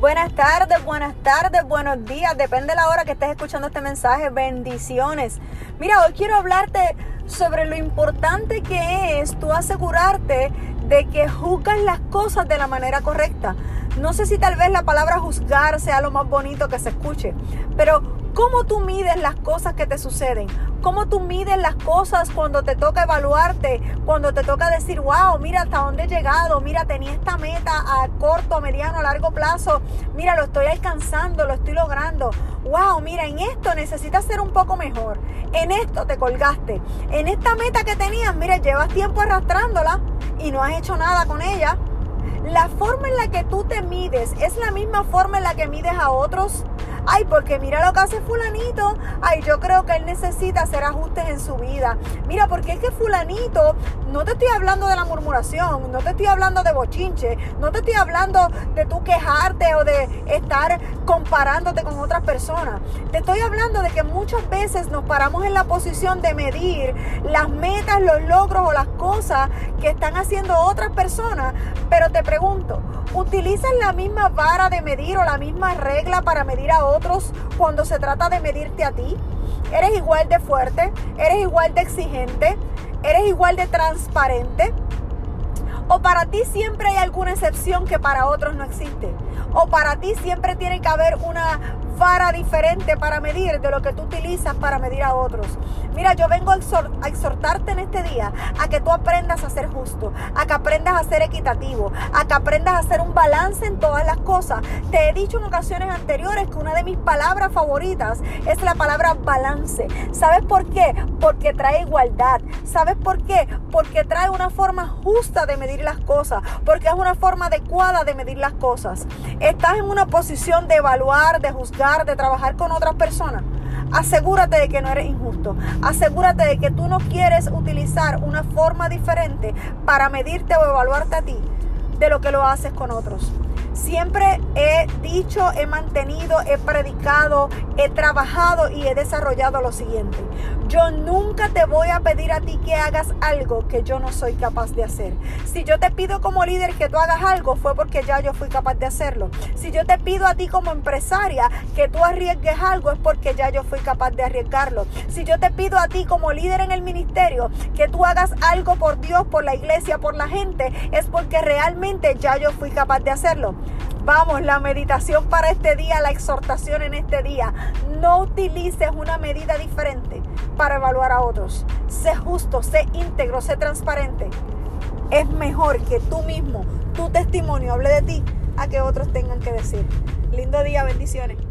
Buenas tardes, buenas tardes, buenos días. Depende de la hora que estés escuchando este mensaje. Bendiciones. Mira, hoy quiero hablarte sobre lo importante que es tú asegurarte de que juzgas las cosas de la manera correcta. No sé si tal vez la palabra juzgar sea lo más bonito que se escuche, pero ¿cómo tú mides las cosas que te suceden? ¿Cómo tú mides las cosas cuando te toca evaluarte? Cuando te toca decir, wow, mira hasta dónde he llegado, mira, tenía esta meta a corto, mediano, largo plazo, mira, lo estoy alcanzando, lo estoy logrando. Wow, mira, en esto necesitas ser un poco mejor. En esto te colgaste. En esta meta que tenías, mira, llevas tiempo arrastrándola y no has hecho nada con ella. La forma en la que tú te mides es la misma forma en la que mides a otros. Ay, porque mira lo que hace fulanito. Ay, yo creo que él necesita hacer ajustes en su vida. Mira, porque es que fulanito, no te estoy hablando de la murmuración, no te estoy hablando de bochinche, no te estoy hablando de tú quejarte o de estar comparándote con otras personas. Te estoy hablando de que muchas veces nos paramos en la posición de medir las metas, los logros o las cosas que están haciendo otras personas. Pero te pregunto, ¿utilizas la misma vara de medir o la misma regla para medir a otros cuando se trata de medirte a ti? ¿Eres igual de fuerte? ¿Eres igual de exigente? ¿Eres igual de transparente? ¿O para ti siempre hay alguna excepción que para otros no existe? ¿O para ti siempre tiene que haber una vara diferente para medir de lo que tú utilizas para medir a otros. Mira, yo vengo a, exhortarte en este día a que tú aprendas a ser justo, a que aprendas a ser equitativo, a que aprendas a hacer un balance en todas las cosas. Te he dicho en ocasiones anteriores que una de mis palabras favoritas es la palabra balance. ¿Sabes por qué? Porque trae igualdad. ¿Sabes por qué? Porque trae una forma justa de medir las cosas, porque es una forma adecuada de medir las cosas. Estás en una posición de evaluar, de juzgar de trabajar con otras personas, asegúrate de que no eres injusto. Asegúrate de que tú no quieres utilizar una forma diferente para medirte o evaluarte a ti de lo que lo haces con otros. Siempre he dicho, he mantenido, he predicado, he trabajado y he desarrollado lo siguiente. Yo nunca te voy a pedir a ti que hagas algo que yo no soy capaz de hacer. Si yo te pido como líder que tú hagas algo, fue porque ya yo fui capaz de hacerlo. Si yo te pido a ti como empresaria que tú arriesgues algo, es porque ya yo fui capaz de arriesgarlo. Si yo te pido a ti como líder en el ministerio que tú hagas algo por Dios, por la iglesia, por la gente, es porque realmente ya yo fui capaz de hacerlo. Vamos, la meditación para este día, la exhortación en este día. No utilices una medida diferente para evaluar a otros. Sé justo, sé íntegro, sé transparente. Es mejor que tú mismo, tu testimonio hable de ti, a que otros tengan que decir. Lindo día, bendiciones.